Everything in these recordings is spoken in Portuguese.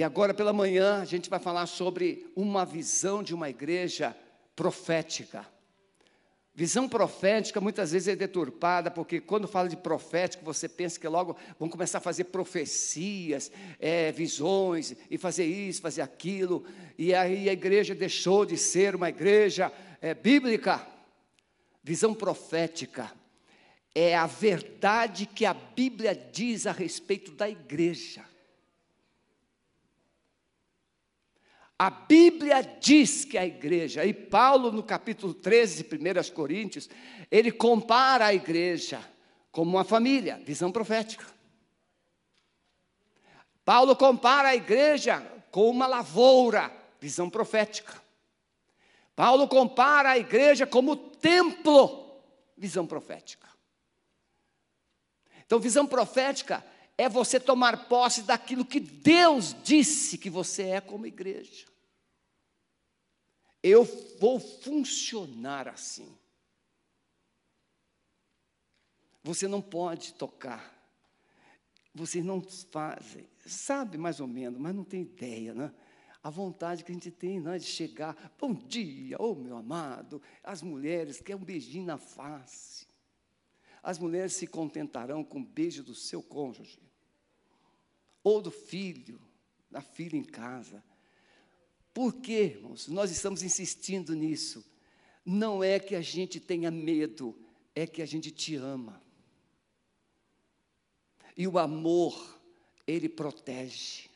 E agora pela manhã a gente vai falar sobre uma visão de uma igreja profética. Visão profética muitas vezes é deturpada, porque quando fala de profético, você pensa que logo vão começar a fazer profecias, é, visões, e fazer isso, fazer aquilo, e aí a igreja deixou de ser uma igreja é, bíblica. Visão profética é a verdade que a Bíblia diz a respeito da igreja. A Bíblia diz que a igreja, e Paulo, no capítulo 13 de 1 Coríntios, ele compara a igreja como uma família, visão profética. Paulo compara a igreja com uma lavoura, visão profética. Paulo compara a igreja como templo, visão profética. Então, visão profética é você tomar posse daquilo que Deus disse que você é como igreja. Eu vou funcionar assim. Você não pode tocar. Vocês não fazem. Sabe mais ou menos, mas não tem ideia, né? A vontade que a gente tem né, de chegar, bom dia, ô oh, meu amado, as mulheres querem um beijinho na face. As mulheres se contentarão com o beijo do seu cônjuge ou do filho, da filha em casa. Por quê, irmãos? Nós estamos insistindo nisso. Não é que a gente tenha medo, é que a gente te ama. E o amor, ele protege.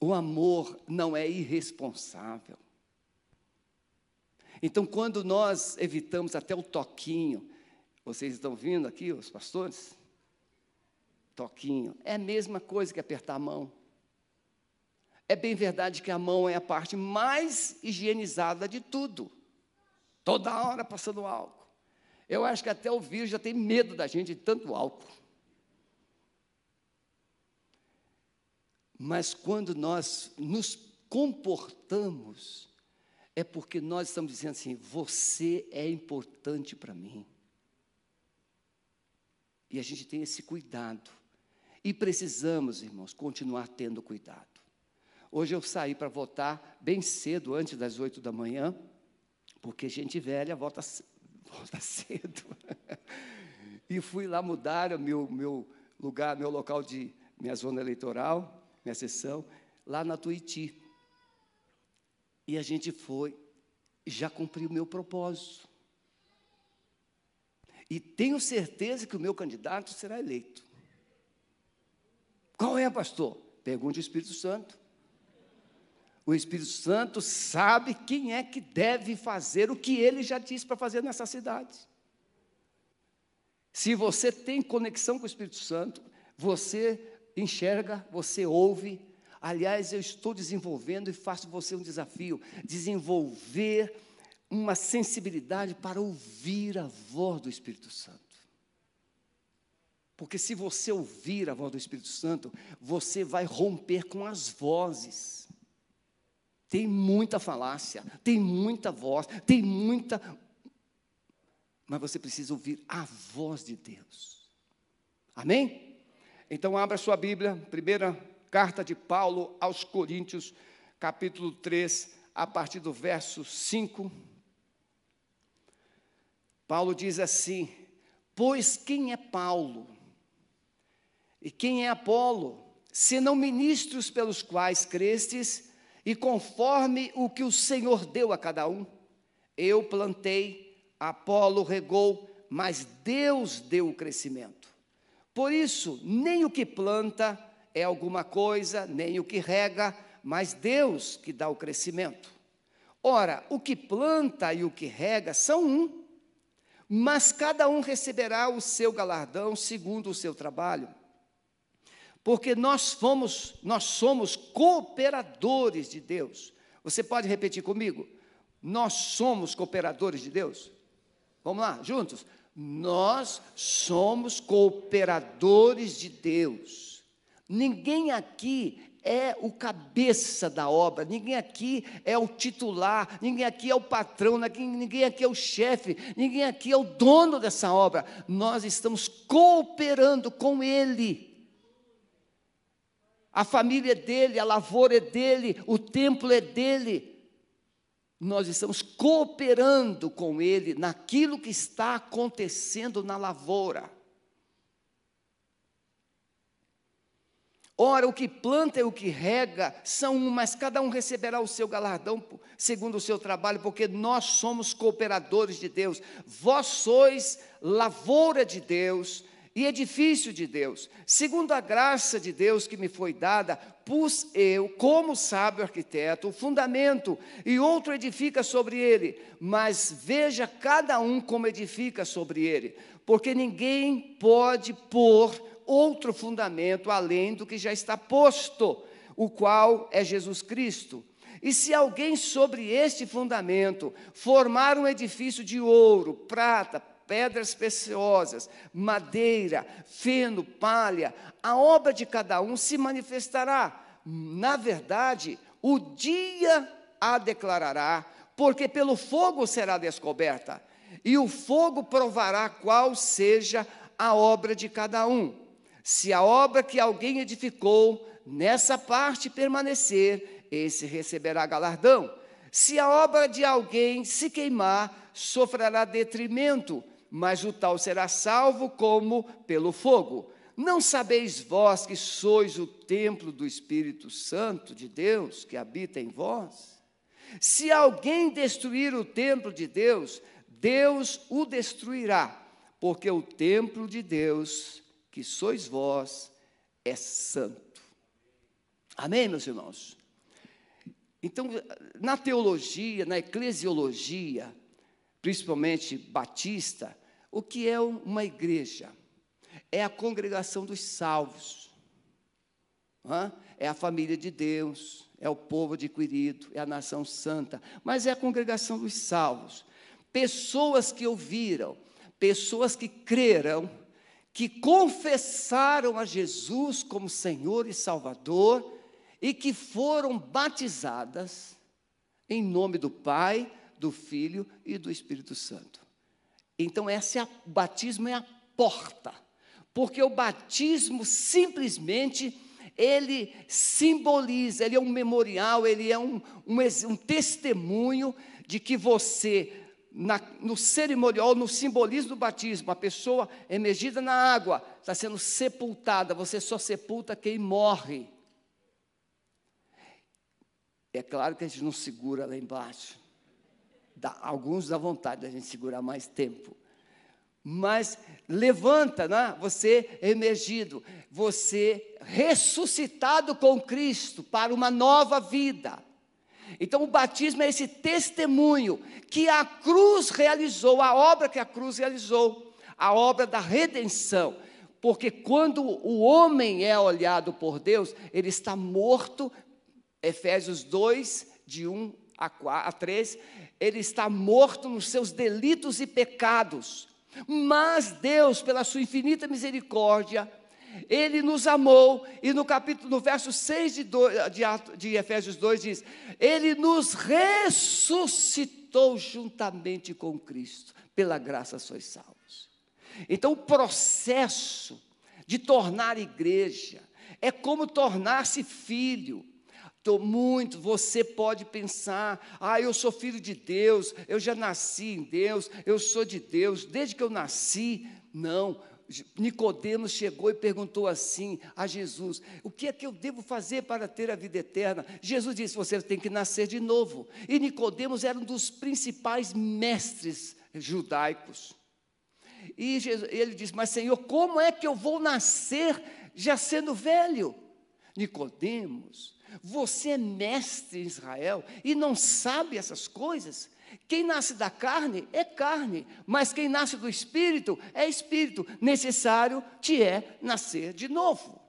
O amor não é irresponsável. Então, quando nós evitamos até o toquinho, vocês estão vindo aqui, os pastores? Toquinho. É a mesma coisa que apertar a mão. É bem verdade que a mão é a parte mais higienizada de tudo. Toda hora passando álcool. Eu acho que até o vírus já tem medo da gente de tanto álcool. Mas quando nós nos comportamos, é porque nós estamos dizendo assim: você é importante para mim. E a gente tem esse cuidado. E precisamos, irmãos, continuar tendo cuidado. Hoje eu saí para votar bem cedo, antes das oito da manhã, porque gente velha vota, vota cedo. e fui lá mudar o meu, meu lugar, meu local de minha zona eleitoral, minha sessão, lá na Tuiti. E a gente foi, já cumpri o meu propósito. E tenho certeza que o meu candidato será eleito. Qual é, pastor? Pergunte o Espírito Santo. O Espírito Santo sabe quem é que deve fazer o que ele já disse para fazer nessa cidade. Se você tem conexão com o Espírito Santo, você enxerga, você ouve. Aliás, eu estou desenvolvendo e faço você um desafio: desenvolver uma sensibilidade para ouvir a voz do Espírito Santo. Porque se você ouvir a voz do Espírito Santo, você vai romper com as vozes. Tem muita falácia, tem muita voz, tem muita. Mas você precisa ouvir a voz de Deus. Amém? Então, abra sua Bíblia, primeira carta de Paulo aos Coríntios, capítulo 3, a partir do verso 5. Paulo diz assim: Pois quem é Paulo? E quem é Apolo? Senão ministros pelos quais crestes, e conforme o que o Senhor deu a cada um. Eu plantei, Apolo regou, mas Deus deu o crescimento. Por isso, nem o que planta é alguma coisa, nem o que rega, mas Deus que dá o crescimento. Ora, o que planta e o que rega são um, mas cada um receberá o seu galardão segundo o seu trabalho. Porque nós fomos, nós somos cooperadores de Deus. Você pode repetir comigo? Nós somos cooperadores de Deus? Vamos lá, juntos. Nós somos cooperadores de Deus. Ninguém aqui é o cabeça da obra, ninguém aqui é o titular, ninguém aqui é o patrão, ninguém aqui é o chefe, ninguém aqui é o dono dessa obra. Nós estamos cooperando com Ele. A família é dele, a lavoura é dele, o templo é dele. Nós estamos cooperando com ele naquilo que está acontecendo na lavoura. Ora, o que planta e o que rega são um, mas cada um receberá o seu galardão segundo o seu trabalho, porque nós somos cooperadores de Deus. Vós sois lavoura de Deus e edifício de Deus. Segundo a graça de Deus que me foi dada, pus eu, como sábio arquiteto, o fundamento, e outro edifica sobre ele. Mas veja cada um como edifica sobre ele, porque ninguém pode pôr outro fundamento além do que já está posto, o qual é Jesus Cristo. E se alguém sobre este fundamento formar um edifício de ouro, prata, pedras preciosas, madeira, feno, palha, a obra de cada um se manifestará. Na verdade, o dia a declarará, porque pelo fogo será descoberta, e o fogo provará qual seja a obra de cada um. Se a obra que alguém edificou nessa parte permanecer, esse receberá galardão. Se a obra de alguém se queimar, sofrerá detrimento, mas o tal será salvo como pelo fogo. Não sabeis vós que sois o templo do Espírito Santo de Deus que habita em vós? Se alguém destruir o templo de Deus, Deus o destruirá, porque o templo de Deus que sois vós é santo. Amém, meus irmãos? Então, na teologia, na eclesiologia, principalmente batista, o que é uma igreja? É a congregação dos salvos, é a família de Deus, é o povo adquirido, é a nação santa, mas é a congregação dos salvos. Pessoas que ouviram, pessoas que creram, que confessaram a Jesus como Senhor e Salvador e que foram batizadas em nome do Pai, do Filho e do Espírito Santo. Então, esse é a, o batismo é a porta, porque o batismo simplesmente ele simboliza, ele é um memorial, ele é um, um, um testemunho de que você na, no cerimonial, no simbolismo do batismo, a pessoa emergida na água está sendo sepultada, você só sepulta quem morre. É claro que a gente não segura lá embaixo. Dá, alguns dá vontade da gente segurar mais tempo. Mas levanta, né? você emergido, você ressuscitado com Cristo para uma nova vida. Então, o batismo é esse testemunho que a cruz realizou, a obra que a cruz realizou, a obra da redenção. Porque quando o homem é olhado por Deus, ele está morto, Efésios 2, de 1 a, 4, a 3, ele está morto nos seus delitos e pecados. Mas Deus, pela sua infinita misericórdia, ele nos amou, e no capítulo, no verso 6 de, de, de Efésios 2 diz: Ele nos ressuscitou juntamente com Cristo, pela graça sois salvos. Então, o processo de tornar igreja é como tornar-se filho. Muito, você pode pensar, ah, eu sou filho de Deus, eu já nasci em Deus, eu sou de Deus, desde que eu nasci. Não, Nicodemos chegou e perguntou assim a Jesus: O que é que eu devo fazer para ter a vida eterna? Jesus disse: Você tem que nascer de novo. E Nicodemos era um dos principais mestres judaicos. E Jesus, ele disse: Mas Senhor, como é que eu vou nascer já sendo velho? Nicodemos, você é mestre em Israel e não sabe essas coisas? Quem nasce da carne é carne, mas quem nasce do espírito é espírito. Necessário te é nascer de novo.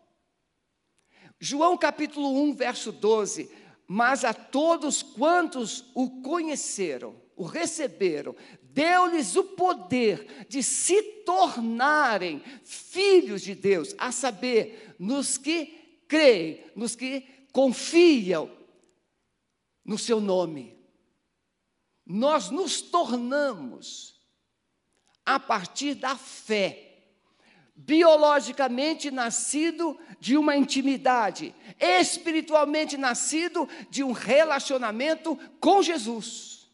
João capítulo 1, verso 12. Mas a todos quantos o conheceram, o receberam, deu-lhes o poder de se tornarem filhos de Deus, a saber, nos que creem, nos que confiam no seu nome nós nos tornamos, a partir da fé, biologicamente nascido de uma intimidade, espiritualmente nascido de um relacionamento com Jesus.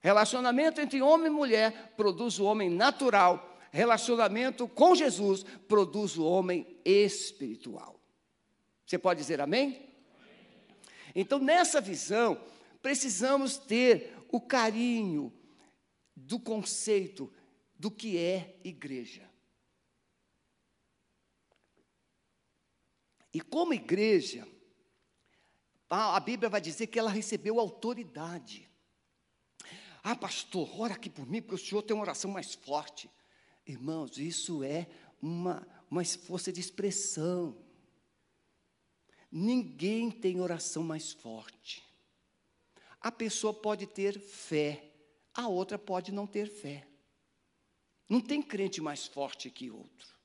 Relacionamento entre homem e mulher produz o homem natural, relacionamento com Jesus produz o homem espiritual. Você pode dizer amém? Então, nessa visão, precisamos ter o carinho do conceito do que é igreja. E como igreja, a Bíblia vai dizer que ela recebeu autoridade. Ah, pastor, ora aqui por mim, porque o senhor tem uma oração mais forte. Irmãos, isso é uma, uma força de expressão. Ninguém tem oração mais forte. A pessoa pode ter fé, a outra pode não ter fé. Não tem crente mais forte que outro.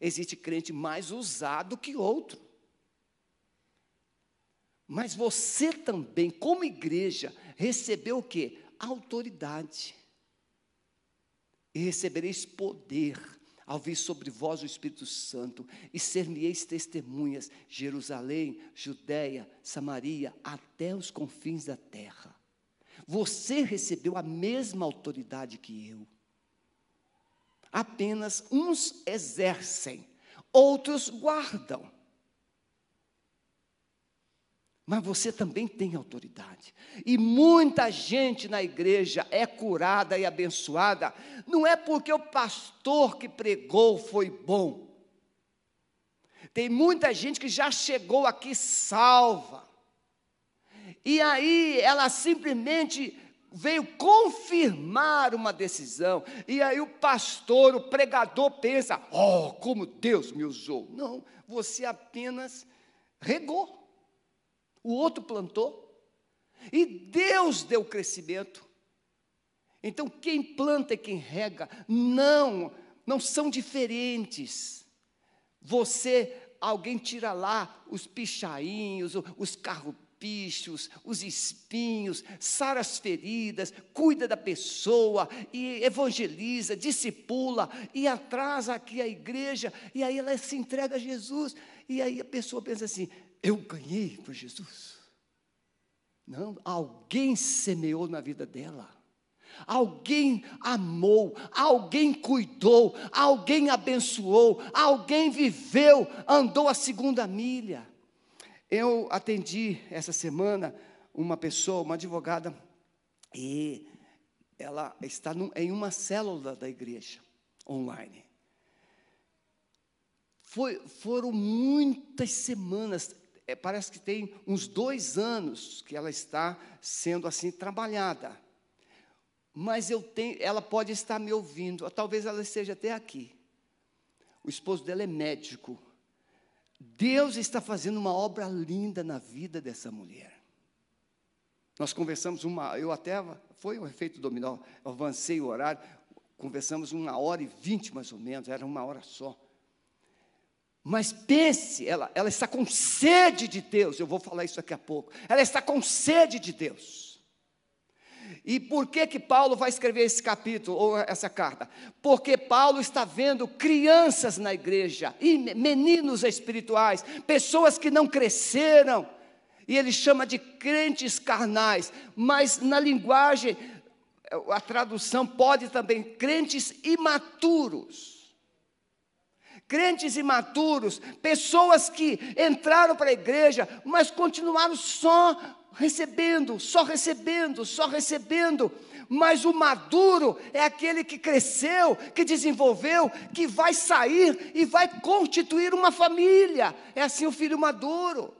Existe crente mais usado que outro. Mas você também, como igreja, recebeu o quê? Autoridade. E recebereis poder ao vir sobre vós o Espírito Santo, e ser-me-eis testemunhas, Jerusalém, Judéia, Samaria, até os confins da terra. Você recebeu a mesma autoridade que eu. Apenas uns exercem, outros guardam. Mas você também tem autoridade. E muita gente na igreja é curada e abençoada, não é porque o pastor que pregou foi bom. Tem muita gente que já chegou aqui salva. E aí ela simplesmente veio confirmar uma decisão. E aí o pastor, o pregador pensa: "Oh, como Deus me usou". Não, você apenas regou. O outro plantou. E Deus deu crescimento. Então, quem planta e quem rega, não, não são diferentes. Você, alguém tira lá os pichainhos, os carropichos, os espinhos, sara as feridas, cuida da pessoa e evangeliza, discipula e atrasa aqui a igreja, e aí ela se entrega a Jesus. E aí a pessoa pensa assim: eu ganhei por Jesus. Não, alguém semeou na vida dela. Alguém amou, alguém cuidou, alguém abençoou, alguém viveu, andou a segunda milha. Eu atendi essa semana uma pessoa, uma advogada, e ela está em uma célula da igreja online. Foi, foram muitas semanas, é, parece que tem uns dois anos que ela está sendo assim trabalhada. Mas eu tenho, ela pode estar me ouvindo, ou talvez ela esteja até aqui. O esposo dela é médico. Deus está fazendo uma obra linda na vida dessa mulher. Nós conversamos uma, eu até, foi um efeito dominó, avancei o horário, conversamos uma hora e vinte mais ou menos, era uma hora só. Mas pense, ela, ela está com sede de Deus, eu vou falar isso daqui a pouco. Ela está com sede de Deus. E por que que Paulo vai escrever esse capítulo ou essa carta? Porque Paulo está vendo crianças na igreja e meninos espirituais, pessoas que não cresceram, e ele chama de crentes carnais, mas na linguagem a tradução pode também crentes imaturos crentes imaturos, pessoas que entraram para a igreja, mas continuaram só recebendo, só recebendo, só recebendo. Mas o maduro é aquele que cresceu, que desenvolveu, que vai sair e vai constituir uma família. É assim o filho maduro.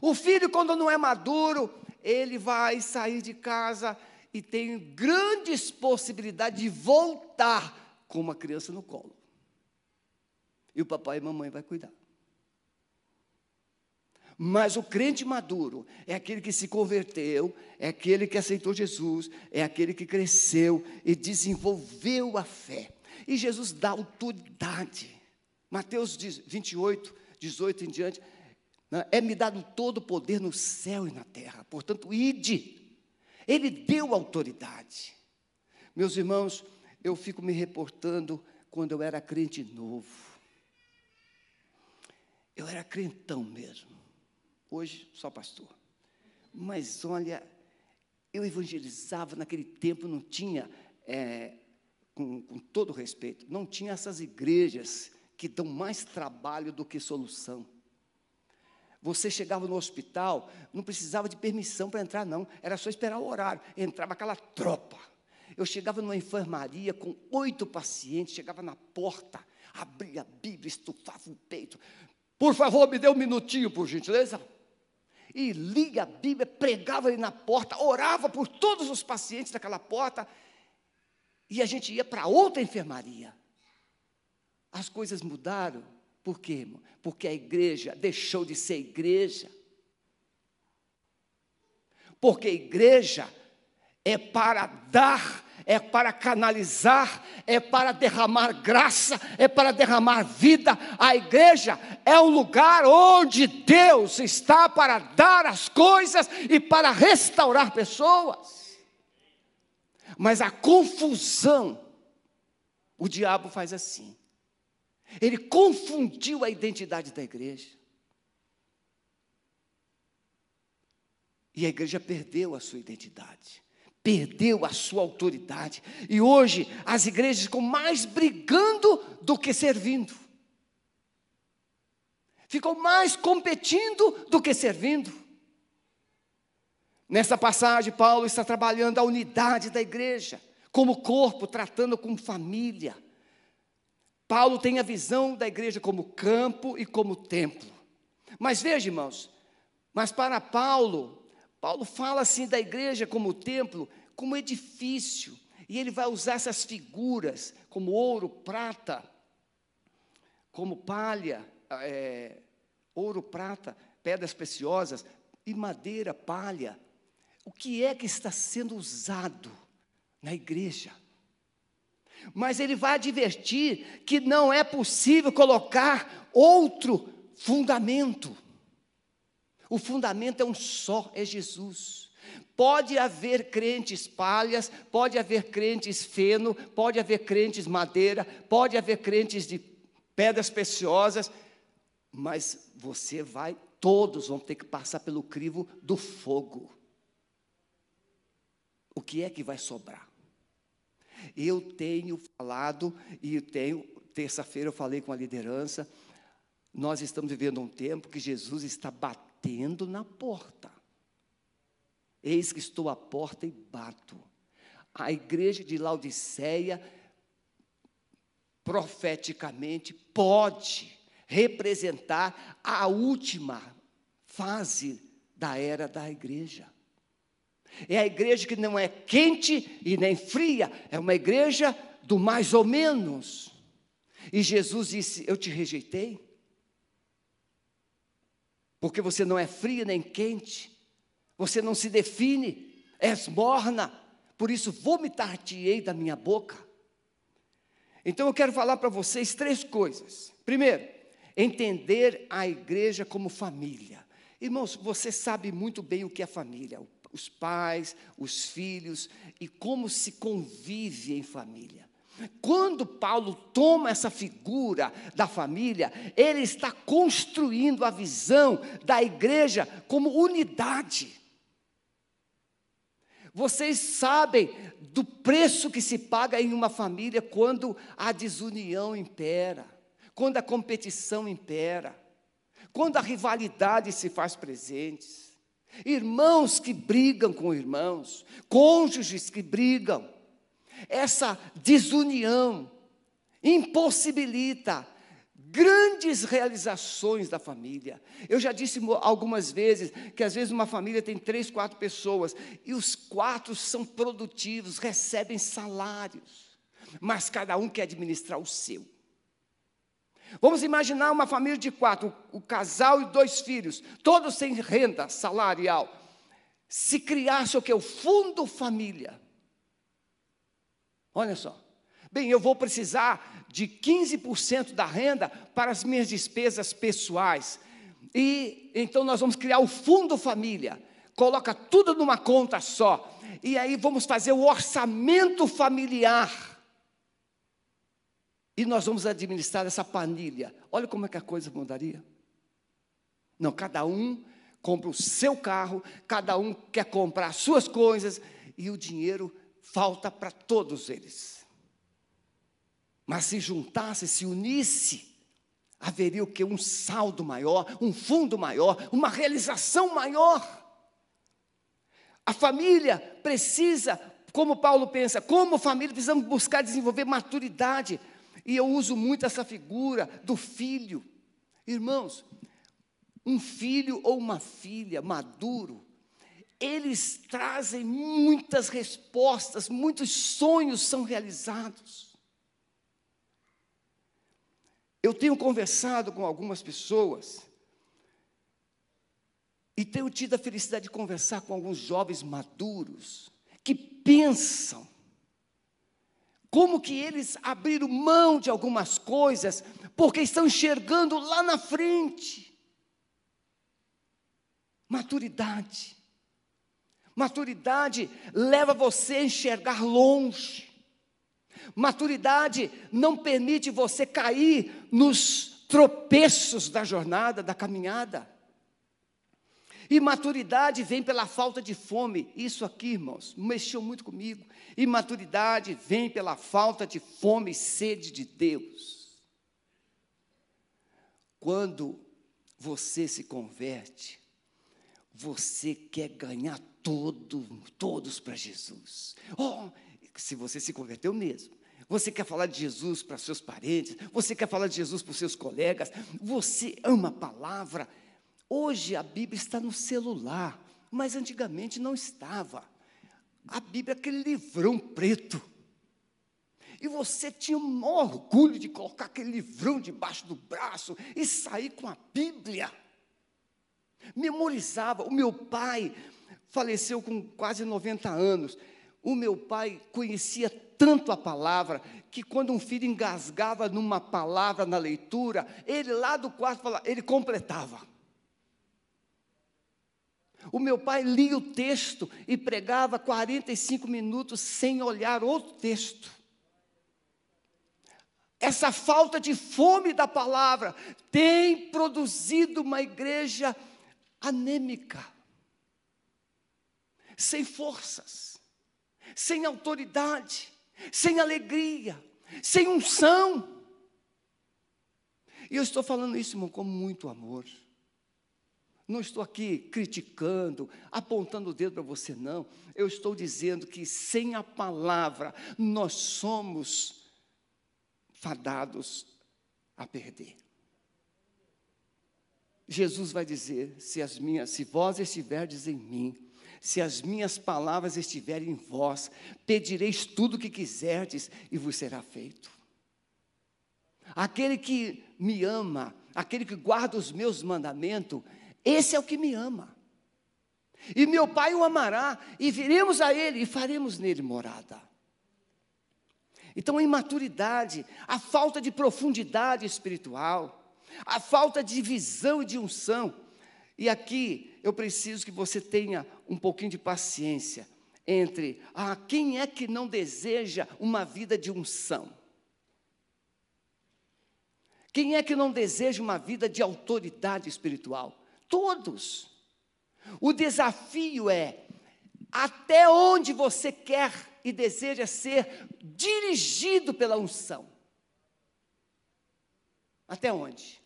O filho, quando não é maduro, ele vai sair de casa e tem grandes possibilidades de voltar com uma criança no colo. E o papai e a mamãe vai cuidar. Mas o crente maduro é aquele que se converteu, é aquele que aceitou Jesus, é aquele que cresceu e desenvolveu a fé. E Jesus dá autoridade. Mateus 28, 18 em diante, né, é-me dado todo o poder no céu e na terra, portanto, ide. Ele deu autoridade. Meus irmãos, eu fico me reportando quando eu era crente novo. Eu era crentão mesmo. Hoje, só pastor. Mas olha, eu evangelizava naquele tempo, não tinha, é, com, com todo respeito, não tinha essas igrejas que dão mais trabalho do que solução. Você chegava no hospital, não precisava de permissão para entrar, não. Era só esperar o horário. Entrava aquela tropa. Eu chegava numa enfermaria com oito pacientes, chegava na porta, abria a Bíblia, estufava o peito. Por favor, me dê um minutinho, por gentileza. E lia a Bíblia, pregava ali na porta, orava por todos os pacientes daquela porta. E a gente ia para outra enfermaria. As coisas mudaram por quê, irmão? Porque a igreja deixou de ser igreja. Porque a igreja é para dar, é para canalizar, é para derramar graça, é para derramar vida. A igreja é o lugar onde Deus está para dar as coisas e para restaurar pessoas. Mas a confusão, o diabo faz assim. Ele confundiu a identidade da igreja. E a igreja perdeu a sua identidade, perdeu a sua autoridade. E hoje as igrejas ficam mais brigando do que servindo. Ficam mais competindo do que servindo. Nessa passagem, Paulo está trabalhando a unidade da igreja, como corpo, tratando como família. Paulo tem a visão da igreja como campo e como templo. Mas veja, irmãos, mas para Paulo, Paulo fala assim da igreja como templo, como edifício, e ele vai usar essas figuras como ouro, prata, como palha, é, ouro, prata, pedras preciosas e madeira, palha. O que é que está sendo usado na igreja? Mas ele vai advertir que não é possível colocar outro fundamento. O fundamento é um só, é Jesus. Pode haver crentes palhas, pode haver crentes feno, pode haver crentes madeira, pode haver crentes de pedras preciosas, mas você vai, todos vão ter que passar pelo crivo do fogo. O que é que vai sobrar? Eu tenho falado, e tenho, terça-feira eu falei com a liderança, nós estamos vivendo um tempo que Jesus está batendo na porta. Eis que estou à porta e bato. A igreja de Laodiceia, profeticamente, pode representar a última fase da era da igreja. É a igreja que não é quente e nem fria, é uma igreja do mais ou menos. E Jesus disse: Eu te rejeitei, porque você não é fria nem quente, você não se define, és morna, por isso vomitar-te-ei da minha boca. Então eu quero falar para vocês três coisas. Primeiro, entender a igreja como família. Irmãos, você sabe muito bem o que é família os pais, os filhos e como se convive em família. Quando Paulo toma essa figura da família, ele está construindo a visão da igreja como unidade. Vocês sabem do preço que se paga em uma família quando a desunião impera, quando a competição impera, quando a rivalidade se faz presente irmãos que brigam com irmãos, cônjuges que brigam. Essa desunião impossibilita grandes realizações da família. Eu já disse algumas vezes que às vezes uma família tem três, quatro pessoas e os quatro são produtivos, recebem salários, mas cada um quer administrar o seu. Vamos imaginar uma família de quatro, o casal e dois filhos, todos sem renda salarial. Se criasse o que? O fundo família. Olha só. Bem, eu vou precisar de 15% da renda para as minhas despesas pessoais. E então nós vamos criar o fundo família. Coloca tudo numa conta só. E aí vamos fazer o orçamento familiar. e nós vamos administrar essa panilha. Olha como é que a coisa mudaria. Não, cada um compra o seu carro, cada um quer comprar as suas coisas e o dinheiro falta para todos eles. Mas se juntasse, se unisse, haveria o que? Um saldo maior, um fundo maior, uma realização maior. A família precisa, como Paulo pensa, como família precisamos buscar desenvolver maturidade. E eu uso muito essa figura do filho. Irmãos, um filho ou uma filha maduro, eles trazem muitas respostas, muitos sonhos são realizados. Eu tenho conversado com algumas pessoas e tenho tido a felicidade de conversar com alguns jovens maduros que pensam como que eles abriram mão de algumas coisas porque estão enxergando lá na frente. Maturidade. Maturidade leva você a enxergar longe. Maturidade não permite você cair nos tropeços da jornada, da caminhada. Imaturidade vem pela falta de fome. Isso aqui, irmãos, mexeu muito comigo. Imaturidade vem pela falta de fome e sede de Deus. Quando você se converte, você quer ganhar todo, todos para Jesus. Oh, se você se converteu mesmo. Você quer falar de Jesus para seus parentes, você quer falar de Jesus para seus colegas, você ama a palavra, Hoje a Bíblia está no celular, mas antigamente não estava. A Bíblia é aquele livrão preto. E você tinha um orgulho de colocar aquele livrão debaixo do braço e sair com a Bíblia. Memorizava. O meu pai faleceu com quase 90 anos. O meu pai conhecia tanto a palavra que quando um filho engasgava numa palavra na leitura, ele lá do quarto ele completava. O meu pai lia o texto e pregava 45 minutos sem olhar outro texto. Essa falta de fome da palavra tem produzido uma igreja anêmica, sem forças, sem autoridade, sem alegria, sem unção. E eu estou falando isso, irmão, com muito amor. Não estou aqui criticando, apontando o dedo para você, não. Eu estou dizendo que sem a palavra nós somos fadados a perder. Jesus vai dizer: se as minhas, se vós estiverdes em mim, se as minhas palavras estiverem em vós, pedireis tudo o que quiserdes e vos será feito. Aquele que me ama, aquele que guarda os meus mandamentos, esse é o que me ama. E meu Pai o amará, e viremos a Ele e faremos nele morada. Então, a imaturidade, a falta de profundidade espiritual, a falta de visão e de unção. E aqui eu preciso que você tenha um pouquinho de paciência entre ah, quem é que não deseja uma vida de unção? Quem é que não deseja uma vida de autoridade espiritual? todos. O desafio é até onde você quer e deseja ser dirigido pela unção. Até onde?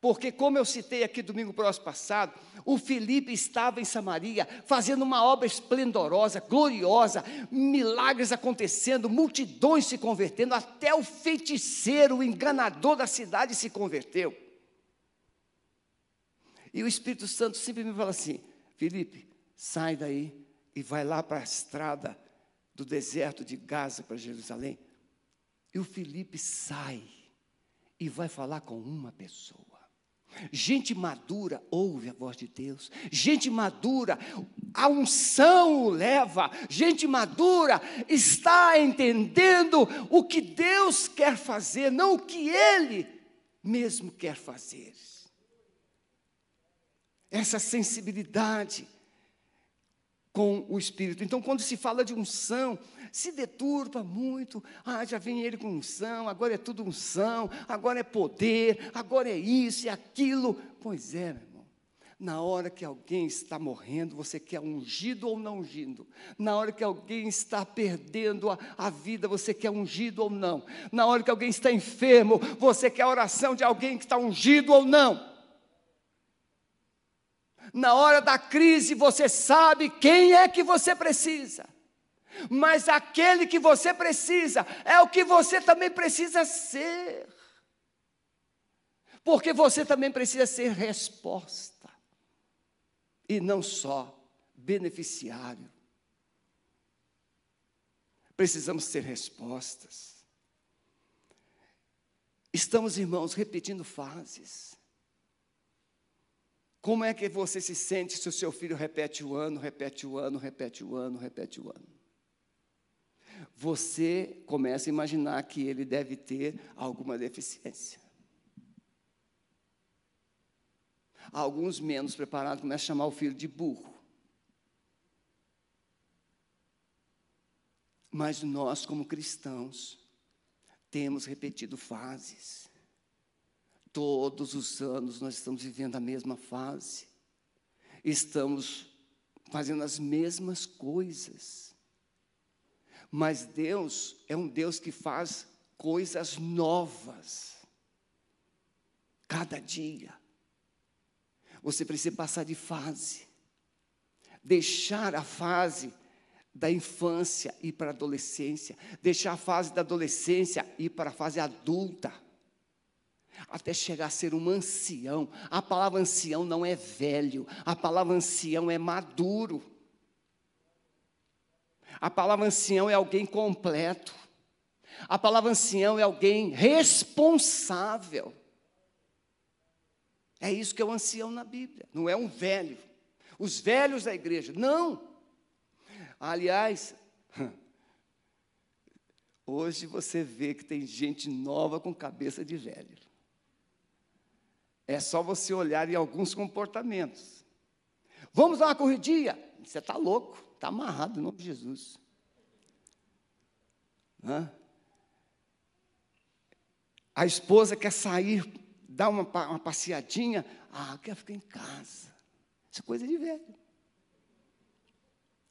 Porque, como eu citei aqui domingo próximo passado, o Felipe estava em Samaria fazendo uma obra esplendorosa, gloriosa, milagres acontecendo, multidões se convertendo, até o feiticeiro, o enganador da cidade se converteu. E o Espírito Santo sempre me fala assim: Felipe, sai daí e vai lá para a estrada do deserto de Gaza para Jerusalém. E o Felipe sai e vai falar com uma pessoa. Gente madura ouve a voz de Deus. Gente madura, a unção o leva. Gente madura está entendendo o que Deus quer fazer, não o que ele mesmo quer fazer essa sensibilidade. Com o Espírito. Então, quando se fala de unção, se deturpa muito. Ah, já vem ele com unção, agora é tudo unção, agora é poder, agora é isso e aquilo. Pois é, meu irmão. Na hora que alguém está morrendo, você quer ungido ou não ungido. Na hora que alguém está perdendo a, a vida, você quer ungido ou não. Na hora que alguém está enfermo, você quer a oração de alguém que está ungido ou não. Na hora da crise, você sabe quem é que você precisa mas aquele que você precisa é o que você também precisa ser. Porque você também precisa ser resposta, e não só beneficiário. Precisamos ser respostas. Estamos, irmãos, repetindo fases. Como é que você se sente se o seu filho repete o ano, repete o ano, repete o ano, repete o ano? você começa a imaginar que ele deve ter alguma deficiência. Alguns menos preparados começam a chamar o filho de burro. Mas nós, como cristãos, temos repetido fases. Todos os anos nós estamos vivendo a mesma fase. Estamos fazendo as mesmas coisas. Mas Deus é um Deus que faz coisas novas. Cada dia. Você precisa passar de fase. Deixar a fase da infância e para a adolescência, deixar a fase da adolescência e para a fase adulta, até chegar a ser um ancião. A palavra ancião não é velho, a palavra ancião é maduro. A palavra ancião é alguém completo. A palavra ancião é alguém responsável. É isso que é o ancião na Bíblia, não é um velho. Os velhos da igreja, não. Aliás, hoje você vê que tem gente nova com cabeça de velho. É só você olhar em alguns comportamentos. Vamos dar uma corridinha? Você está louco. Está amarrado em nome de Jesus. Hã? A esposa quer sair, dar uma, uma passeadinha. Ah, quer ficar em casa. Isso é coisa de velho.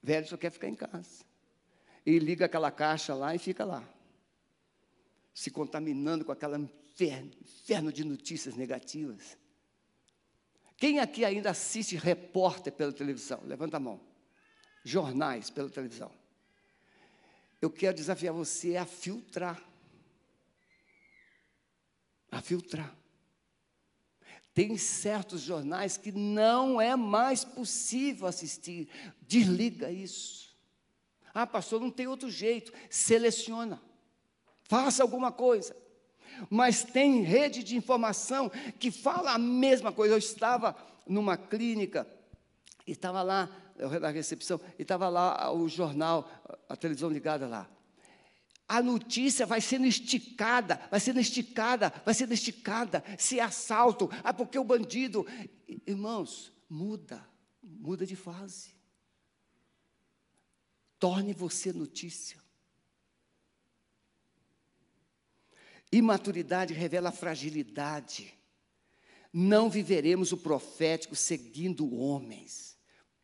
Velho só quer ficar em casa. E liga aquela caixa lá e fica lá. Se contaminando com aquela inferno de notícias negativas. Quem aqui ainda assiste repórter pela televisão? Levanta a mão jornais pela televisão. Eu quero desafiar você a filtrar. A filtrar. Tem certos jornais que não é mais possível assistir. Desliga isso. Ah, pastor, não tem outro jeito. Seleciona. Faça alguma coisa. Mas tem rede de informação que fala a mesma coisa. Eu estava numa clínica, estava lá da recepção, e estava lá o jornal, a televisão ligada lá. A notícia vai sendo esticada, vai sendo esticada, vai sendo esticada. Se é assalto, ah, porque o bandido. Irmãos, muda, muda de fase. Torne você notícia. Imaturidade revela fragilidade. Não viveremos o profético seguindo homens.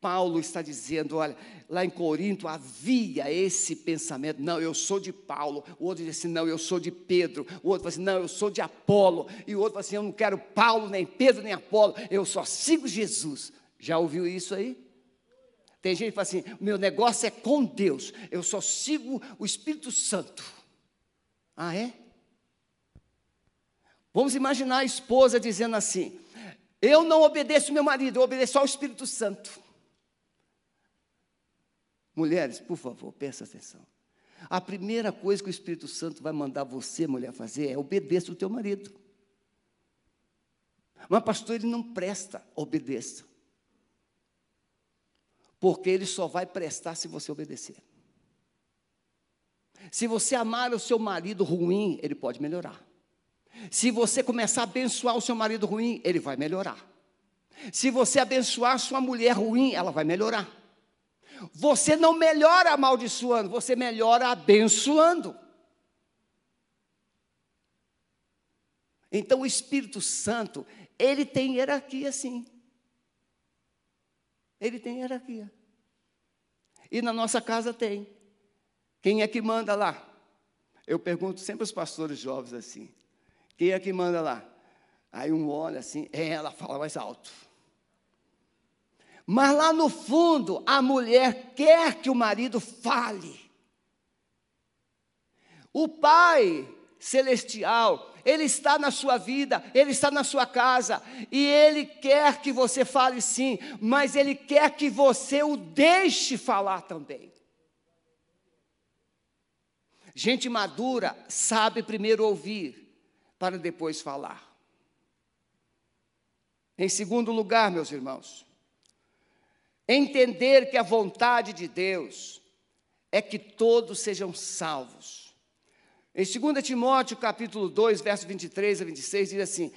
Paulo está dizendo, olha, lá em Corinto havia esse pensamento, não, eu sou de Paulo, o outro disse assim, não, eu sou de Pedro, o outro falou assim, não, eu sou de Apolo, e o outro falou assim, eu não quero Paulo, nem Pedro, nem Apolo, eu só sigo Jesus. Já ouviu isso aí? Tem gente que fala assim, meu negócio é com Deus, eu só sigo o Espírito Santo. Ah, é? Vamos imaginar a esposa dizendo assim, eu não obedeço meu marido, eu obedeço ao Espírito Santo. Mulheres, por favor, presta atenção. A primeira coisa que o Espírito Santo vai mandar você, mulher, fazer é obedeça o teu marido. Mas, pastor, ele não presta, obedeça. Porque ele só vai prestar se você obedecer. Se você amar o seu marido ruim, ele pode melhorar. Se você começar a abençoar o seu marido ruim, ele vai melhorar. Se você abençoar sua mulher ruim, ela vai melhorar. Você não melhora amaldiçoando, você melhora abençoando. Então o Espírito Santo, ele tem hierarquia sim. Ele tem hierarquia. E na nossa casa tem. Quem é que manda lá? Eu pergunto sempre aos pastores jovens assim: quem é que manda lá? Aí um olha assim, é, ela fala mais alto. Mas lá no fundo, a mulher quer que o marido fale. O pai celestial, ele está na sua vida, ele está na sua casa, e ele quer que você fale sim, mas ele quer que você o deixe falar também. Gente madura sabe primeiro ouvir, para depois falar. Em segundo lugar, meus irmãos, entender que a vontade de Deus é que todos sejam salvos. Em 2 Timóteo, capítulo 2, verso 23 a 26, diz assim: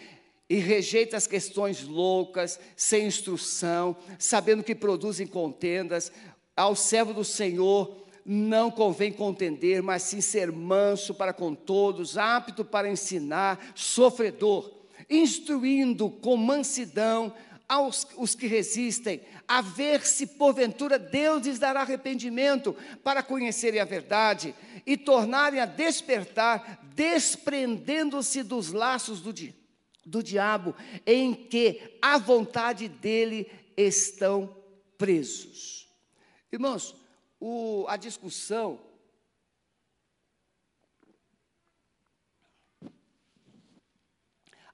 E rejeita as questões loucas, sem instrução, sabendo que produzem contendas, ao servo do Senhor não convém contender, mas sim ser manso para com todos, apto para ensinar, sofredor, instruindo com mansidão aos os que resistem, a ver se porventura Deus lhes dará arrependimento para conhecerem a verdade e tornarem a despertar, desprendendo-se dos laços do, di do diabo, em que a vontade dele estão presos. Irmãos, o, a discussão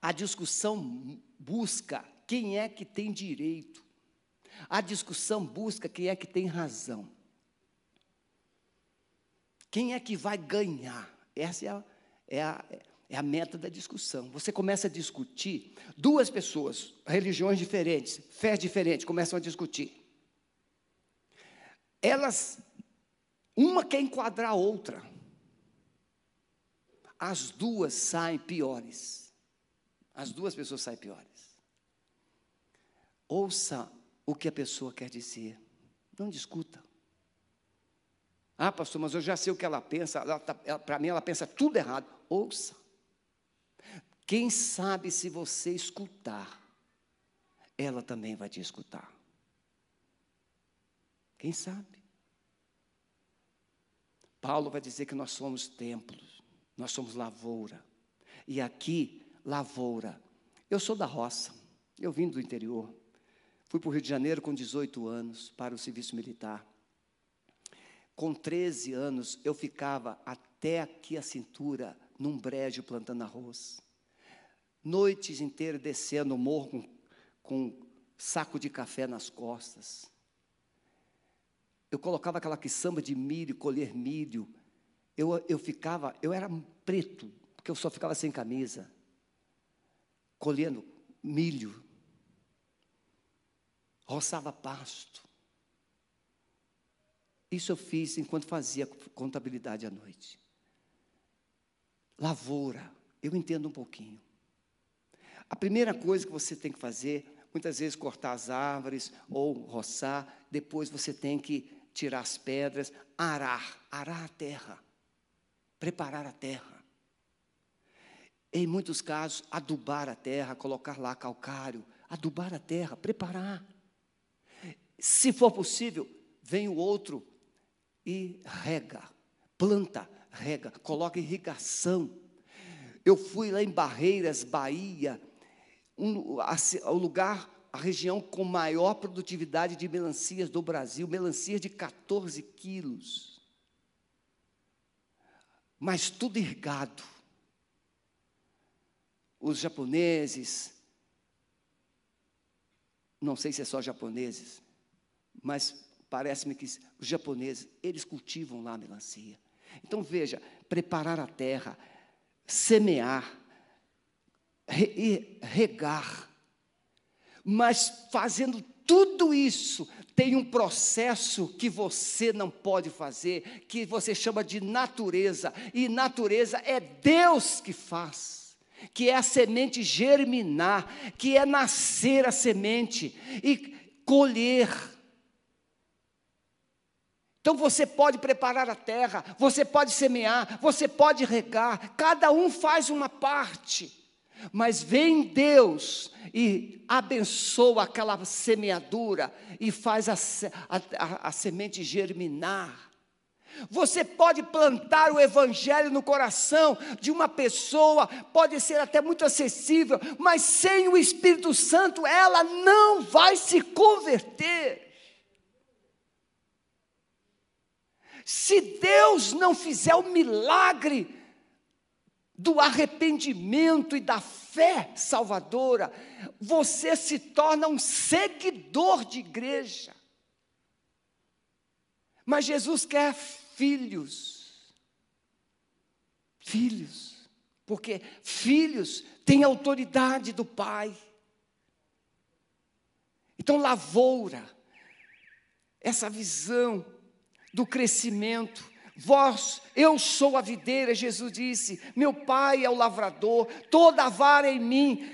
a discussão busca quem é que tem direito. A discussão busca quem é que tem razão. Quem é que vai ganhar? Essa é a, é a, é a meta da discussão. Você começa a discutir, duas pessoas, religiões diferentes, fés diferentes, começam a discutir elas, uma quer enquadrar a outra. As duas saem piores. As duas pessoas saem piores. Ouça o que a pessoa quer dizer. Não discuta. Ah, pastor, mas eu já sei o que ela pensa. Tá, Para mim, ela pensa tudo errado. Ouça. Quem sabe se você escutar, ela também vai te escutar. Quem sabe? Paulo vai dizer que nós somos templos, nós somos lavoura. E aqui, lavoura. Eu sou da roça, eu vim do interior. Fui para o Rio de Janeiro com 18 anos para o serviço militar. Com 13 anos, eu ficava até aqui a cintura, num brejo plantando arroz. Noites inteiras descendo o morro com, com saco de café nas costas eu colocava aquela quiçamba de milho, colher milho. Eu, eu ficava, eu era preto, porque eu só ficava sem camisa, colhendo milho, roçava pasto. Isso eu fiz enquanto fazia contabilidade à noite. Lavoura, eu entendo um pouquinho. A primeira coisa que você tem que fazer, muitas vezes cortar as árvores ou roçar, depois você tem que tirar as pedras, arar, arar a terra, preparar a terra. Em muitos casos, adubar a terra, colocar lá calcário, adubar a terra, preparar. Se for possível, vem o outro e rega, planta, rega, coloca irrigação. Eu fui lá em Barreiras, Bahia, um, o lugar a região com maior produtividade de melancias do Brasil, melancias de 14 quilos. Mas tudo irrigado. Os japoneses, não sei se é só japoneses, mas parece-me que os japoneses, eles cultivam lá a melancia. Então veja, preparar a terra, semear, regar, mas fazendo tudo isso, tem um processo que você não pode fazer, que você chama de natureza, e natureza é Deus que faz, que é a semente germinar, que é nascer a semente e colher. Então você pode preparar a terra, você pode semear, você pode regar, cada um faz uma parte. Mas vem Deus e abençoa aquela semeadura e faz a, a, a, a semente germinar. Você pode plantar o Evangelho no coração de uma pessoa, pode ser até muito acessível, mas sem o Espírito Santo ela não vai se converter. Se Deus não fizer o milagre do arrependimento e da fé salvadora, você se torna um seguidor de igreja. Mas Jesus quer filhos. Filhos. Porque filhos têm autoridade do Pai. Então, lavoura, essa visão do crescimento. Vós, eu sou a videira, Jesus disse, meu pai é o lavrador, toda vara em mim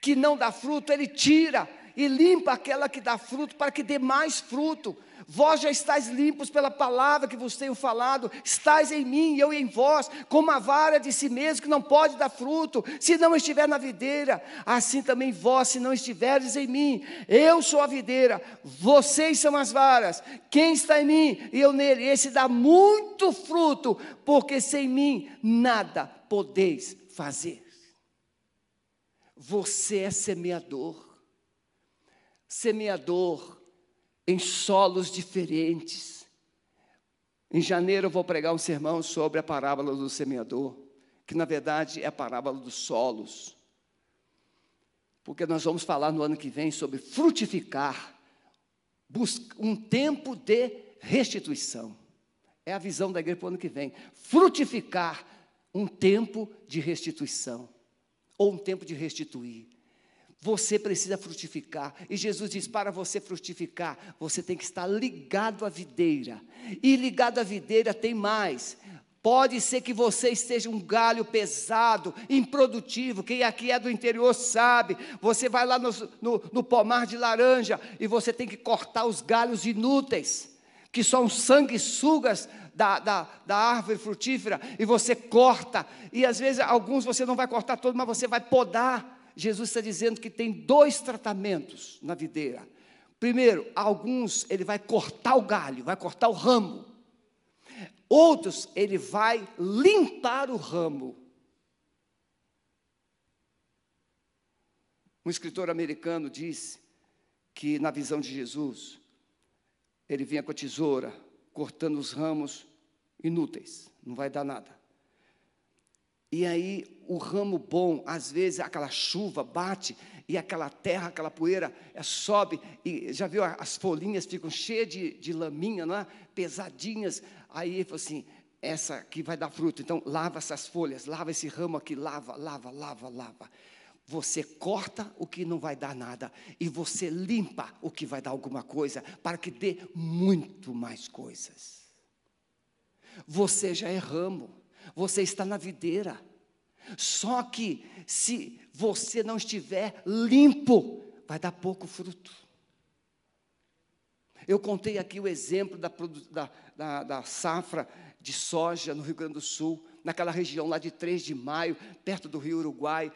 que não dá fruto, ele tira e limpa aquela que dá fruto, para que dê mais fruto. Vós já estáis limpos pela palavra que vos tenho falado, estáis em mim e eu em vós, como a vara de si mesmo que não pode dar fruto, se não estiver na videira, assim também vós, se não estiveres em mim. Eu sou a videira, vocês são as varas. Quem está em mim e eu nele, esse dá muito fruto, porque sem mim nada podeis fazer. Você é semeador semeador em solos diferentes. Em janeiro eu vou pregar um sermão sobre a parábola do semeador, que na verdade é a parábola dos solos. Porque nós vamos falar no ano que vem sobre frutificar, um tempo de restituição. É a visão da igreja para o ano que vem. Frutificar um tempo de restituição, ou um tempo de restituir. Você precisa frutificar. E Jesus diz: para você frutificar, você tem que estar ligado à videira. E ligado à videira tem mais. Pode ser que você esteja um galho pesado, improdutivo. Quem aqui é do interior sabe. Você vai lá no, no, no pomar de laranja e você tem que cortar os galhos inúteis, que são sanguessugas da, da, da, árvore frutífera, e você corta. E às vezes, alguns você não vai cortar todo, mas você vai podar. Jesus está dizendo que tem dois tratamentos na videira. Primeiro, alguns ele vai cortar o galho, vai cortar o ramo. Outros, ele vai limpar o ramo. Um escritor americano disse que, na visão de Jesus, ele vinha com a tesoura, cortando os ramos inúteis, não vai dar nada. E aí o ramo bom, às vezes aquela chuva bate e aquela terra, aquela poeira é, sobe e já viu as folhinhas ficam cheias de, de laminha, não é? pesadinhas. Aí ele falou assim: essa aqui vai dar fruto. Então lava essas folhas, lava esse ramo aqui, lava, lava, lava, lava. Você corta o que não vai dar nada e você limpa o que vai dar alguma coisa para que dê muito mais coisas. Você já é ramo você está na videira. Só que se você não estiver limpo, vai dar pouco fruto. Eu contei aqui o exemplo da, da, da, da, safra de soja no Rio Grande do Sul, naquela região lá de 3 de maio, perto do Rio Uruguai.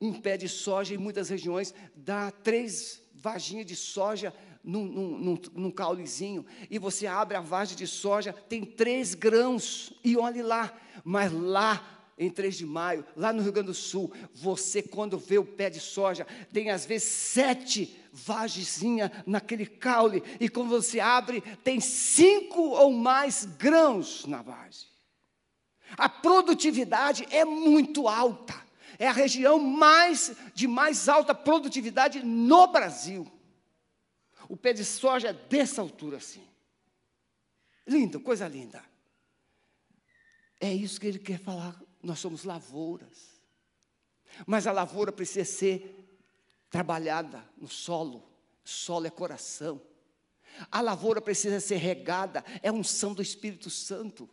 Um pé de soja em muitas regiões dá três vaginhas de soja num, num, num, caulezinho, e você abre a vagem de soja, tem três grãos, e olhe lá, mas lá em 3 de maio, lá no Rio Grande do Sul, você, quando vê o pé de soja, tem às vezes sete vagezinhas naquele caule, e quando você abre, tem cinco ou mais grãos na vagem. A produtividade é muito alta, é a região mais de mais alta produtividade no Brasil. O pé de soja é dessa altura assim. Lindo, coisa linda. É isso que ele quer falar. Nós somos lavouras. Mas a lavoura precisa ser trabalhada no solo. Solo é coração. A lavoura precisa ser regada, é unção do Espírito Santo.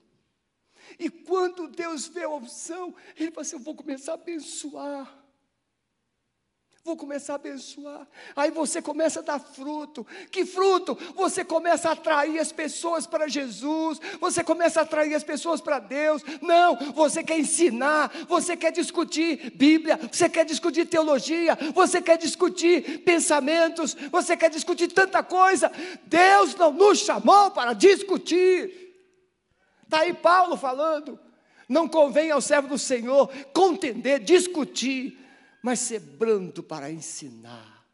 E quando Deus vê a unção, Ele fala assim: Eu vou começar a abençoar. Vou começar a abençoar. Aí você começa a dar fruto. Que fruto? Você começa a atrair as pessoas para Jesus. Você começa a atrair as pessoas para Deus. Não, você quer ensinar. Você quer discutir Bíblia. Você quer discutir teologia. Você quer discutir pensamentos. Você quer discutir tanta coisa. Deus não nos chamou para discutir. Está aí Paulo falando. Não convém ao servo do Senhor contender, discutir mas ser brando para ensinar,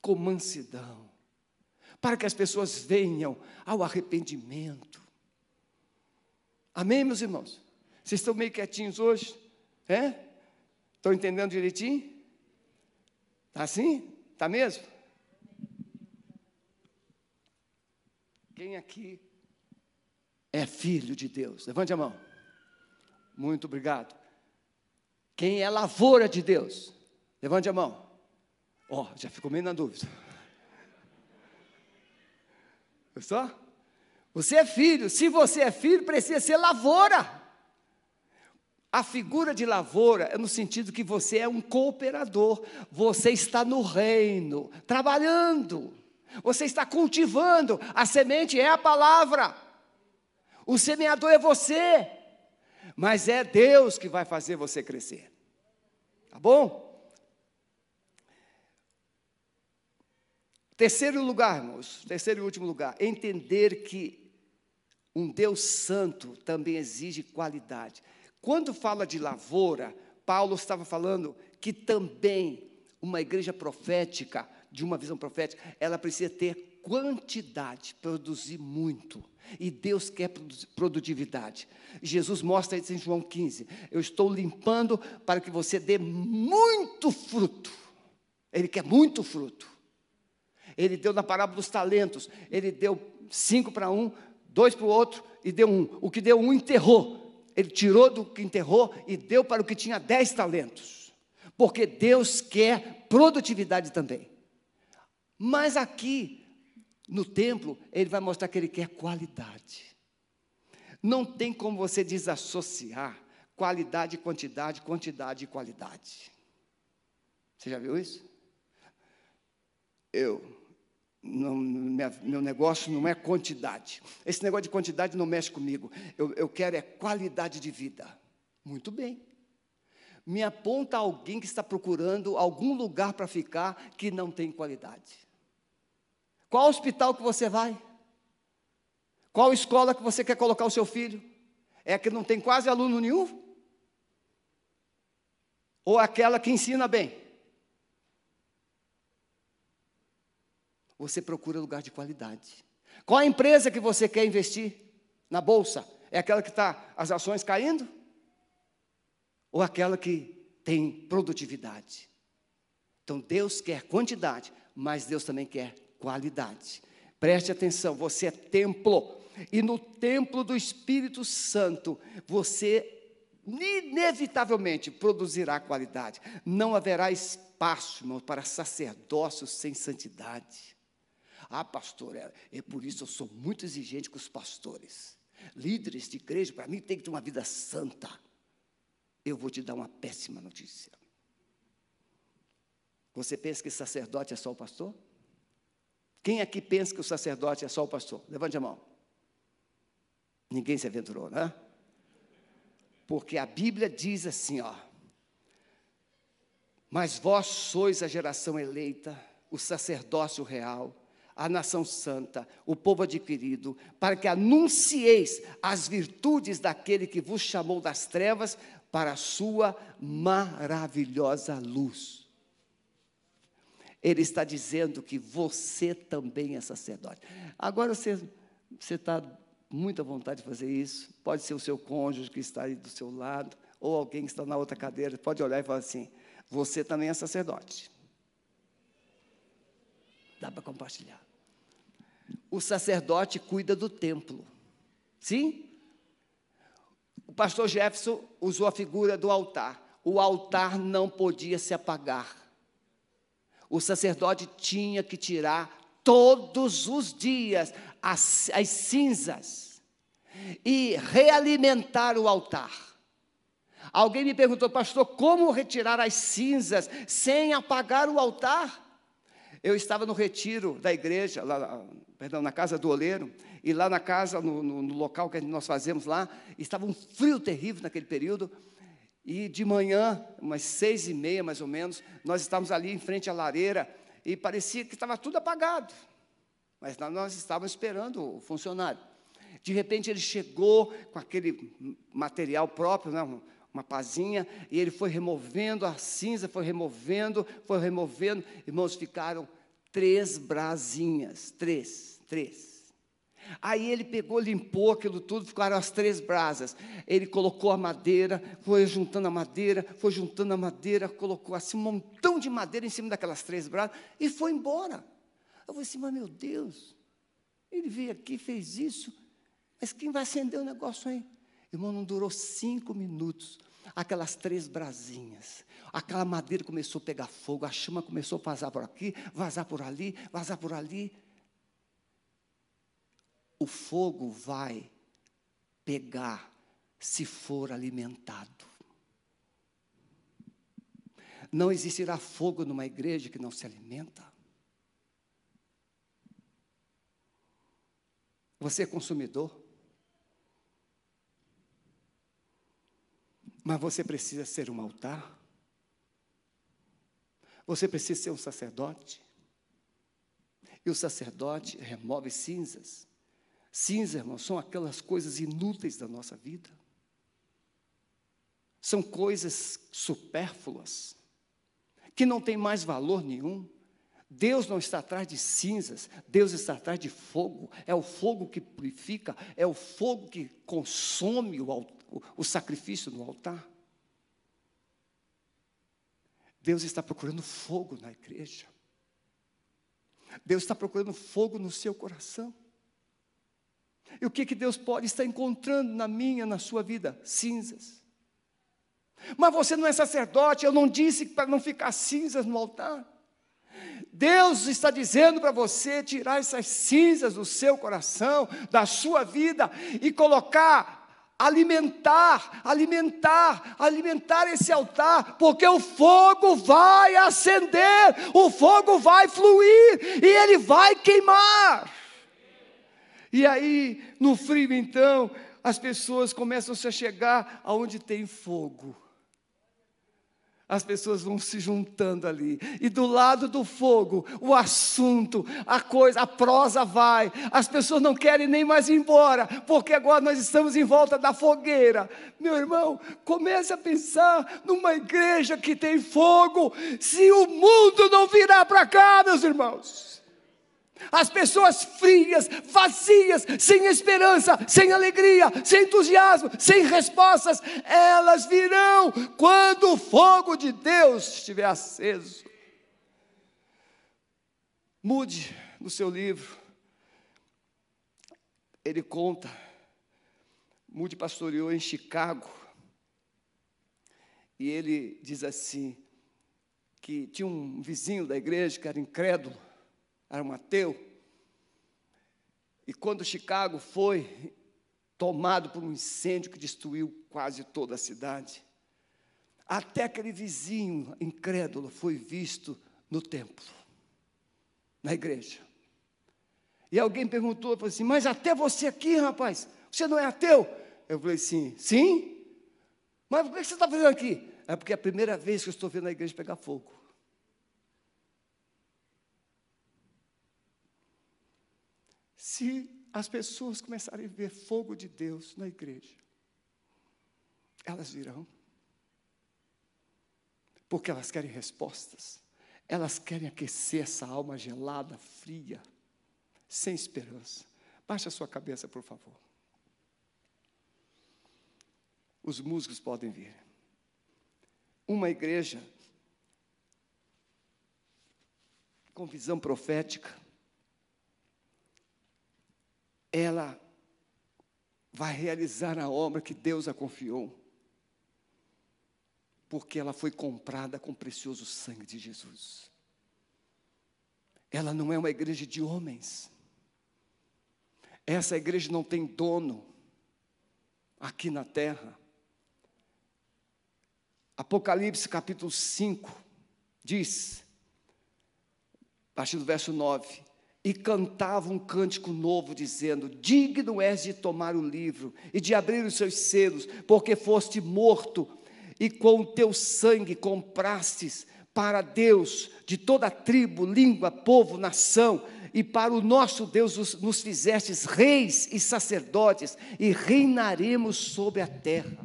com mansidão, para que as pessoas venham ao arrependimento. Amém, meus irmãos? Vocês estão meio quietinhos hoje? É? Estão entendendo direitinho? Está assim? Está mesmo? Quem aqui é filho de Deus? Levante a mão. Muito obrigado. Quem é lavoura de Deus? Levante a mão. Ó, oh, já ficou meio na dúvida. Gostou? Você é filho. Se você é filho, precisa ser lavoura. A figura de lavoura é no sentido que você é um cooperador. Você está no reino, trabalhando. Você está cultivando. A semente é a palavra. O semeador é você mas é Deus que vai fazer você crescer. Tá bom? Terceiro lugar, irmãos, terceiro e último lugar, entender que um Deus santo também exige qualidade. Quando fala de lavoura, Paulo estava falando que também uma igreja profética, de uma visão profética, ela precisa ter quantidade, produzir muito. E Deus quer produtividade. Jesus mostra isso em João 15. Eu estou limpando para que você dê muito fruto. Ele quer muito fruto. Ele deu na parábola dos talentos. Ele deu cinco para um, dois para o outro e deu um. O que deu um enterrou. Ele tirou do que enterrou e deu para o que tinha dez talentos. Porque Deus quer produtividade também. Mas aqui, no templo, ele vai mostrar que ele quer qualidade. Não tem como você desassociar qualidade e quantidade, quantidade e qualidade. Você já viu isso? Eu, não, minha, meu negócio não é quantidade. Esse negócio de quantidade não mexe comigo. Eu, eu quero é qualidade de vida. Muito bem. Me aponta alguém que está procurando algum lugar para ficar que não tem qualidade. Qual hospital que você vai? Qual escola que você quer colocar o seu filho? É a que não tem quase aluno nenhum? Ou aquela que ensina bem? Você procura lugar de qualidade. Qual a empresa que você quer investir na bolsa? É aquela que está as ações caindo? Ou aquela que tem produtividade? Então Deus quer quantidade, mas Deus também quer qualidade. Preste atenção, você é templo, e no templo do Espírito Santo, você inevitavelmente produzirá qualidade. Não haverá espaço, irmão, para sacerdócio sem santidade. Ah, pastor, é, é por isso eu sou muito exigente com os pastores. Líderes de igreja, para mim, tem que ter uma vida santa. Eu vou te dar uma péssima notícia. Você pensa que sacerdote é só o pastor? Quem aqui pensa que o sacerdote é só o pastor? Levante a mão. Ninguém se aventurou, né? Porque a Bíblia diz assim, ó. Mas vós sois a geração eleita, o sacerdócio real, a nação santa, o povo adquirido, para que anuncieis as virtudes daquele que vos chamou das trevas para a sua maravilhosa luz. Ele está dizendo que você também é sacerdote. Agora você está muito à vontade de fazer isso. Pode ser o seu cônjuge que está aí do seu lado, ou alguém que está na outra cadeira. Pode olhar e falar assim: você também é sacerdote. Dá para compartilhar. O sacerdote cuida do templo. Sim? O pastor Jefferson usou a figura do altar. O altar não podia se apagar o sacerdote tinha que tirar todos os dias as, as cinzas e realimentar o altar. Alguém me perguntou, pastor, como retirar as cinzas sem apagar o altar? Eu estava no retiro da igreja, lá, perdão, na casa do oleiro, e lá na casa, no, no, no local que nós fazemos lá, estava um frio terrível naquele período, e de manhã, umas seis e meia mais ou menos, nós estávamos ali em frente à lareira, e parecia que estava tudo apagado, mas nós estávamos esperando o funcionário. De repente ele chegou com aquele material próprio, né, uma pazinha, e ele foi removendo a cinza, foi removendo, foi removendo. Irmãos, ficaram três brasinhas, três, três. Aí ele pegou, limpou aquilo tudo, ficaram as três brasas. Ele colocou a madeira, foi juntando a madeira, foi juntando a madeira, colocou assim um montão de madeira em cima daquelas três brasas e foi embora. Eu falei assim, mas meu Deus, ele veio aqui, fez isso, mas quem vai acender o negócio aí? Irmão, não durou cinco minutos. Aquelas três brasinhas, aquela madeira começou a pegar fogo, a chama começou a vazar por aqui, vazar por ali, vazar por ali. O fogo vai pegar se for alimentado. Não existirá fogo numa igreja que não se alimenta. Você é consumidor? Mas você precisa ser um altar. Você precisa ser um sacerdote. E o sacerdote remove cinzas. Cinzas, irmãos, são aquelas coisas inúteis da nossa vida. São coisas supérfluas, que não têm mais valor nenhum. Deus não está atrás de cinzas, Deus está atrás de fogo. É o fogo que purifica, é o fogo que consome o, o, o sacrifício no altar. Deus está procurando fogo na igreja. Deus está procurando fogo no seu coração. E o que, que Deus pode estar encontrando na minha, na sua vida? Cinzas. Mas você não é sacerdote, eu não disse para não ficar cinzas no altar. Deus está dizendo para você tirar essas cinzas do seu coração, da sua vida e colocar alimentar, alimentar, alimentar esse altar, porque o fogo vai acender, o fogo vai fluir e ele vai queimar. E aí, no frio então, as pessoas começam -se a chegar aonde tem fogo as pessoas vão se juntando ali. E do lado do fogo, o assunto, a coisa, a prosa vai. As pessoas não querem nem mais ir embora, porque agora nós estamos em volta da fogueira. Meu irmão, comece a pensar numa igreja que tem fogo, se o mundo não virar para cá, meus irmãos. As pessoas frias, vazias, sem esperança, sem alegria, sem entusiasmo, sem respostas, elas virão quando o fogo de Deus estiver aceso. Mude no seu livro, ele conta, Mude pastoreou em Chicago, e ele diz assim: que tinha um vizinho da igreja que era incrédulo, era um ateu. E quando Chicago foi tomado por um incêndio que destruiu quase toda a cidade, até aquele vizinho incrédulo foi visto no templo, na igreja. E alguém perguntou, falou assim, mas até você aqui, rapaz, você não é ateu? Eu falei assim, sim? Mas o que você está fazendo aqui? É porque é a primeira vez que eu estou vendo a igreja pegar fogo. Se as pessoas começarem a ver fogo de Deus na igreja, elas virão. Porque elas querem respostas. Elas querem aquecer essa alma gelada, fria, sem esperança. Baixe a sua cabeça, por favor. Os músicos podem vir. Uma igreja com visão profética, ela vai realizar a obra que Deus a confiou, porque ela foi comprada com o precioso sangue de Jesus. Ela não é uma igreja de homens. Essa igreja não tem dono aqui na terra. Apocalipse capítulo 5 diz, a partir do verso 9: E cantava um cântico novo, dizendo: Digno és de tomar o livro e de abrir os seus selos, porque foste morto, e com o teu sangue comprastes para Deus de toda tribo, língua, povo, nação, e para o nosso Deus nos fizestes reis e sacerdotes, e reinaremos sobre a terra.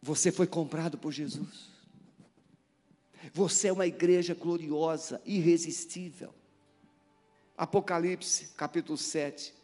Você foi comprado por Jesus. Você é uma igreja gloriosa, irresistível. Apocalipse, capítulo 7.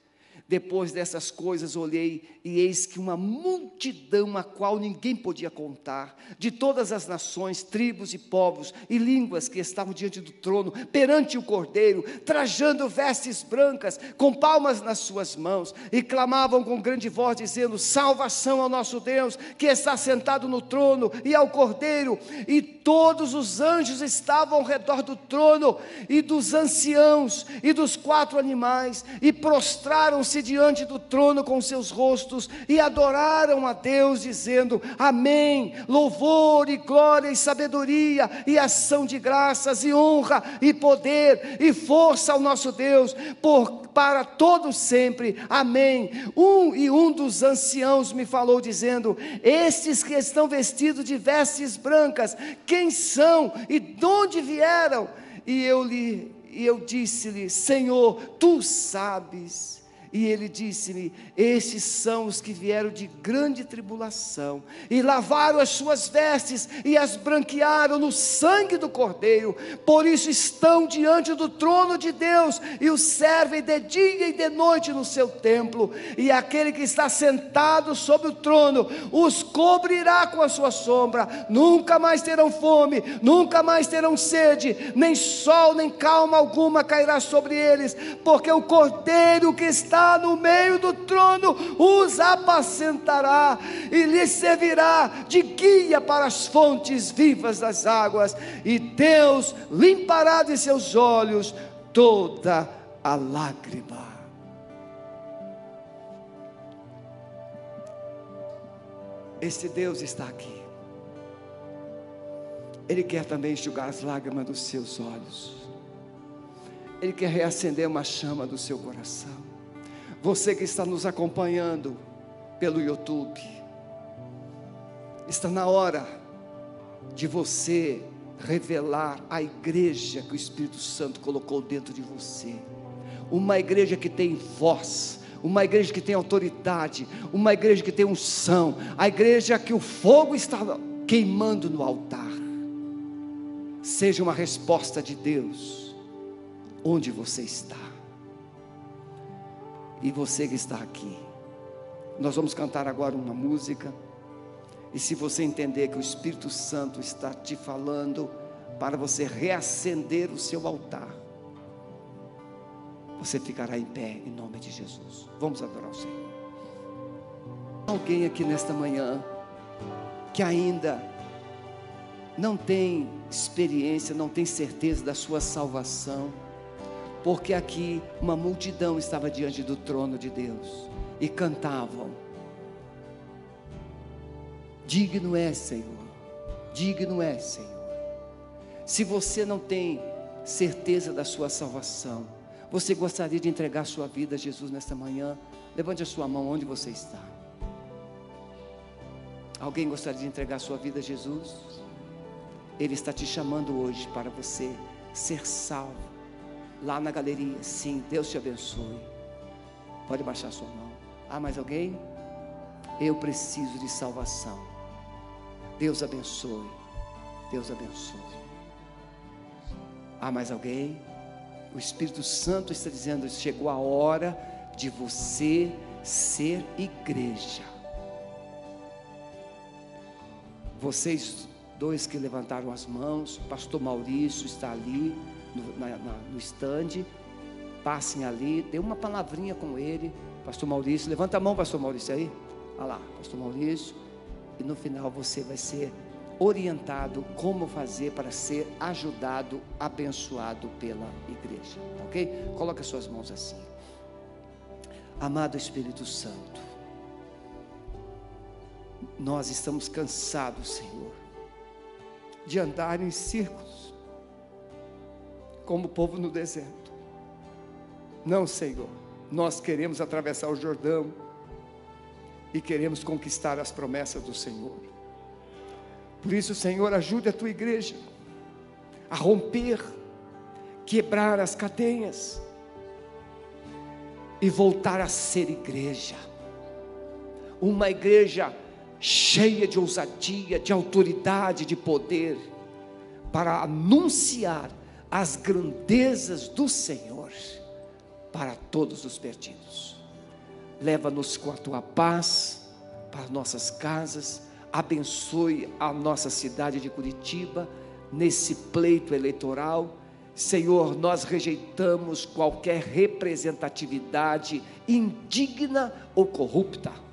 Depois dessas coisas olhei, e eis que uma multidão a qual ninguém podia contar, de todas as nações, tribos e povos e línguas que estavam diante do trono, perante o cordeiro, trajando vestes brancas, com palmas nas suas mãos, e clamavam com grande voz, dizendo: Salvação ao nosso Deus, que está sentado no trono, e ao cordeiro, e todos os anjos estavam ao redor do trono, e dos anciãos, e dos quatro animais, e prostraram-se diante do trono com seus rostos e adoraram a Deus, dizendo: Amém. Louvor e glória e sabedoria e ação de graças e honra e poder e força ao nosso Deus por para todo sempre. Amém. Um e um dos anciãos me falou dizendo: Estes que estão vestidos de vestes brancas, quem são e de onde vieram? E eu lhe e eu disse-lhe: Senhor, tu sabes. E ele disse-me: Estes são os que vieram de grande tribulação, e lavaram as suas vestes, e as branquearam no sangue do Cordeiro, por isso estão diante do trono de Deus, e o servem de dia e de noite no seu templo, e aquele que está sentado sobre o trono os cobrirá com a sua sombra, nunca mais terão fome, nunca mais terão sede, nem sol, nem calma alguma cairá sobre eles, porque o Cordeiro que está está no meio do trono os apacentará e lhes servirá de guia para as fontes vivas das águas, e Deus limpará de seus olhos toda a lágrima. Este Deus está aqui. Ele quer também enxugar as lágrimas dos seus olhos. Ele quer reacender uma chama do seu coração. Você que está nos acompanhando pelo YouTube, está na hora de você revelar a igreja que o Espírito Santo colocou dentro de você. Uma igreja que tem voz, uma igreja que tem autoridade, uma igreja que tem unção, a igreja que o fogo está queimando no altar. Seja uma resposta de Deus onde você está e você que está aqui. Nós vamos cantar agora uma música. E se você entender que o Espírito Santo está te falando para você reacender o seu altar, você ficará em pé em nome de Jesus. Vamos adorar o Senhor. Alguém aqui nesta manhã que ainda não tem experiência, não tem certeza da sua salvação, porque aqui uma multidão estava diante do trono de Deus e cantavam: Digno é, Senhor, digno é, Senhor. Se você não tem certeza da sua salvação, você gostaria de entregar sua vida a Jesus nesta manhã? Levante a sua mão onde você está. Alguém gostaria de entregar sua vida a Jesus? Ele está te chamando hoje para você ser salvo lá na galeria. Sim, Deus te abençoe. Pode baixar sua mão. Ah, mais alguém? Eu preciso de salvação. Deus abençoe. Deus abençoe. Ah, mais alguém? O Espírito Santo está dizendo: chegou a hora de você ser igreja. Vocês dois que levantaram as mãos, pastor Maurício está ali no, na, no stand, passem ali, dê uma palavrinha com ele, pastor Maurício, levanta a mão, pastor Maurício aí, olha lá, pastor Maurício, e no final você vai ser orientado como fazer para ser ajudado, abençoado pela igreja, ok? Coloque as suas mãos assim. Amado Espírito Santo, Nós estamos cansados, Senhor, de andar em círculos, como o povo no deserto. Não, Senhor, nós queremos atravessar o Jordão e queremos conquistar as promessas do Senhor. Por isso, Senhor, ajude a tua igreja a romper, quebrar as cadeias e voltar a ser igreja. Uma igreja cheia de ousadia, de autoridade, de poder, para anunciar as grandezas do Senhor para todos os perdidos. Leva-nos com a tua paz para nossas casas, abençoe a nossa cidade de Curitiba nesse pleito eleitoral. Senhor, nós rejeitamos qualquer representatividade indigna ou corrupta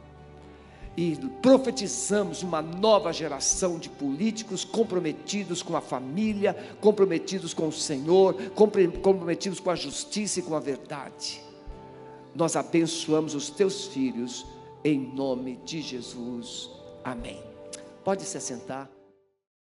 e profetizamos uma nova geração de políticos comprometidos com a família, comprometidos com o Senhor, comprometidos com a justiça e com a verdade. Nós abençoamos os teus filhos em nome de Jesus. Amém. Pode se assentar.